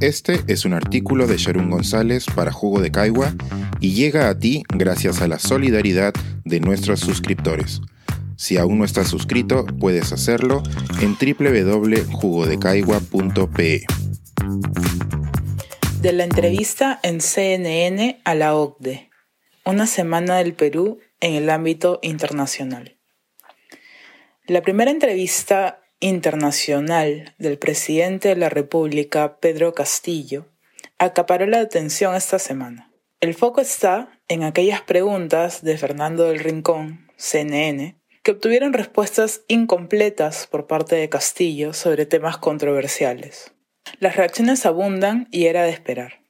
Este es un artículo de Sharon González para Jugo de Caigua y llega a ti gracias a la solidaridad de nuestros suscriptores. Si aún no estás suscrito, puedes hacerlo en www.jugodecaigua.pe. De la entrevista en CNN a la OCDE. Una semana del Perú en el ámbito internacional. La primera entrevista internacional del presidente de la República, Pedro Castillo, acaparó la atención esta semana. El foco está en aquellas preguntas de Fernando del Rincón, CNN, que obtuvieron respuestas incompletas por parte de Castillo sobre temas controversiales. Las reacciones abundan y era de esperar.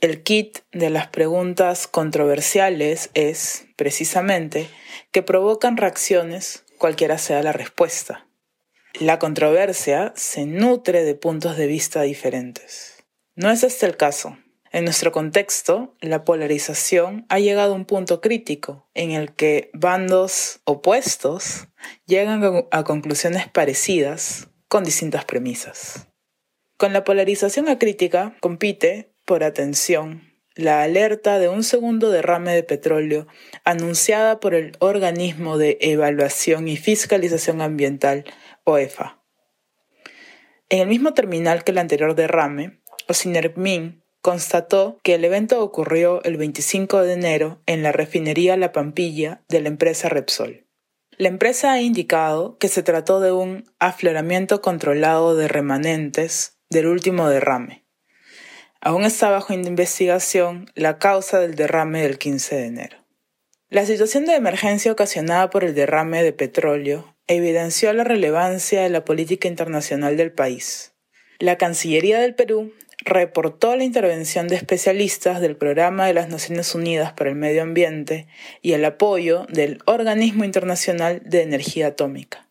El kit de las preguntas controversiales es, precisamente, que provocan reacciones cualquiera sea la respuesta. La controversia se nutre de puntos de vista diferentes. No es este el caso. En nuestro contexto, la polarización ha llegado a un punto crítico en el que bandos opuestos llegan a conclusiones parecidas con distintas premisas. Con la polarización acrítica compite, por atención, la alerta de un segundo derrame de petróleo anunciada por el Organismo de Evaluación y Fiscalización Ambiental, En el mismo terminal que el anterior derrame, Osinermin constató que el evento ocurrió el 25 de enero en la refinería La Pampilla de la empresa Repsol. La empresa ha indicado que se trató de un afloramiento controlado de remanentes del último derrame Aún está bajo investigación la causa del derrame del 15 de enero. La situación de emergencia ocasionada por el derrame de petróleo evidenció la relevancia de la política internacional del país. La Cancillería del Perú reportó la intervención de especialistas del Programa de las Naciones Unidas para el Medio Ambiente y el apoyo del Organismo Internacional de Energía Atómica,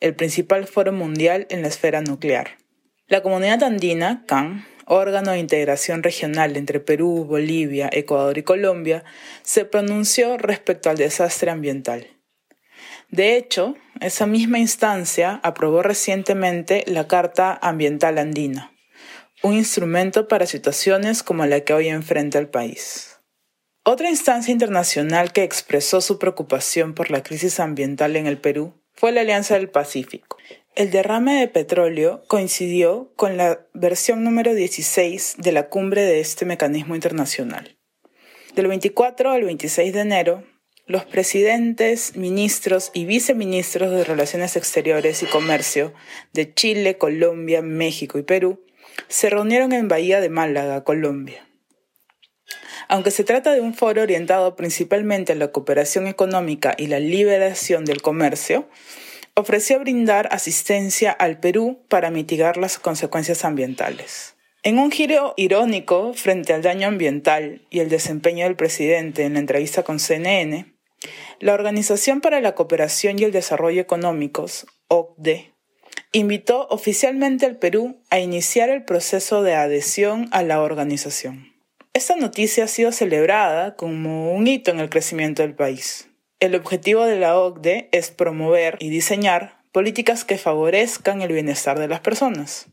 el principal foro mundial en la esfera nuclear. La comunidad andina, CAN, órgano de integración regional entre Perú, Bolivia, Ecuador y Colombia, se pronunció respecto al desastre ambiental. De hecho, esa misma instancia aprobó recientemente la Carta Ambiental Andina, un instrumento para situaciones como la que hoy enfrenta el país. Otra instancia internacional que expresó su preocupación por la crisis ambiental en el Perú fue la Alianza del Pacífico, el derrame de petróleo coincidió con la versión número 16 de la cumbre de este mecanismo internacional. Del 24 al 26 de enero, los presidentes, ministros y viceministros de Relaciones Exteriores y Comercio de Chile, Colombia, México y Perú se reunieron en Bahía de Málaga, Colombia. Aunque se trata de un foro orientado principalmente a la cooperación económica y la liberación del comercio, ofreció brindar asistencia al Perú para mitigar las consecuencias ambientales. En un giro irónico frente al daño ambiental y el desempeño del presidente en la entrevista con CNN, la Organización para la Cooperación y el Desarrollo Económicos, OCDE, invitó oficialmente al Perú a iniciar el proceso de adhesión a la organización. Esta noticia ha sido celebrada como un hito en el crecimiento del país. El objetivo de la OCDE es promover y diseñar políticas que favorezcan el bienestar de las personas.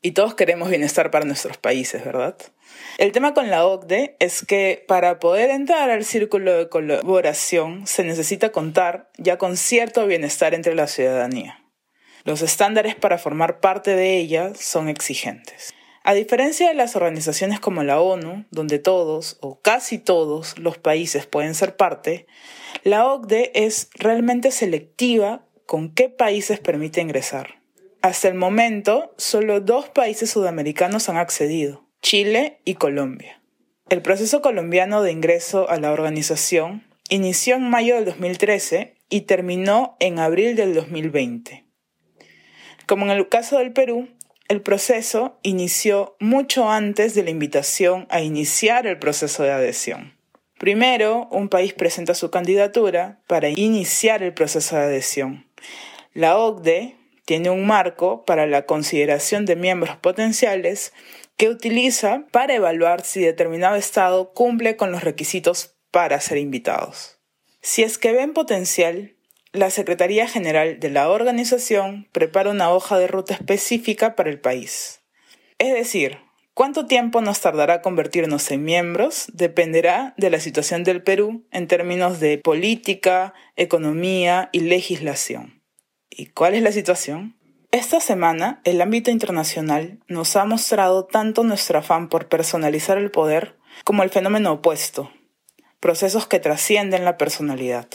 Y todos queremos bienestar para nuestros países, ¿verdad? El tema con la OCDE es que para poder entrar al círculo de colaboración se necesita contar ya con cierto bienestar entre la ciudadanía. Los estándares para formar parte de ella son exigentes. A diferencia de las organizaciones como la ONU, donde todos o casi todos los países pueden ser parte, la OCDE es realmente selectiva con qué países permite ingresar. Hasta el momento, solo dos países sudamericanos han accedido, Chile y Colombia. El proceso colombiano de ingreso a la organización inició en mayo del 2013 y terminó en abril del 2020. Como en el caso del Perú, el proceso inició mucho antes de la invitación a iniciar el proceso de adhesión. Primero, un país presenta su candidatura para iniciar el proceso de adhesión. La OCDE tiene un marco para la consideración de miembros potenciales que utiliza para evaluar si determinado Estado cumple con los requisitos para ser invitados. Si es que ven potencial, la Secretaría General de la organización prepara una hoja de ruta específica para el país. Es decir, ¿Cuánto tiempo nos tardará convertirnos en miembros? Dependerá de la situación del Perú en términos de política, economía y legislación. ¿Y cuál es la situación? Esta semana, el ámbito internacional nos ha mostrado tanto nuestro afán por personalizar el poder como el fenómeno opuesto, procesos que trascienden la personalidad.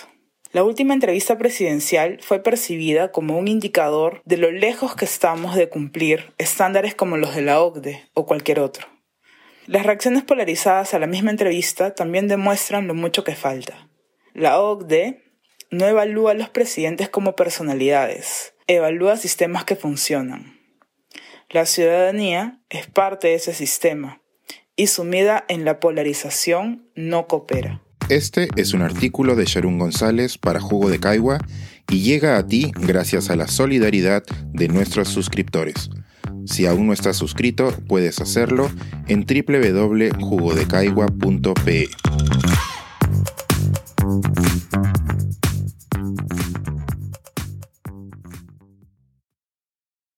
La última entrevista presidencial fue percibida como un indicador de lo lejos que estamos de cumplir estándares como los de la OCDE o cualquier otro. Las reacciones polarizadas a la misma entrevista también demuestran lo mucho que falta. La OCDE no evalúa a los presidentes como personalidades, evalúa sistemas que funcionan. La ciudadanía es parte de ese sistema y sumida en la polarización no coopera. Este es un artículo de Sharon González para Jugo de Caigua y llega a ti gracias a la solidaridad de nuestros suscriptores. Si aún no estás suscrito, puedes hacerlo en www.jugodecaigua.pe.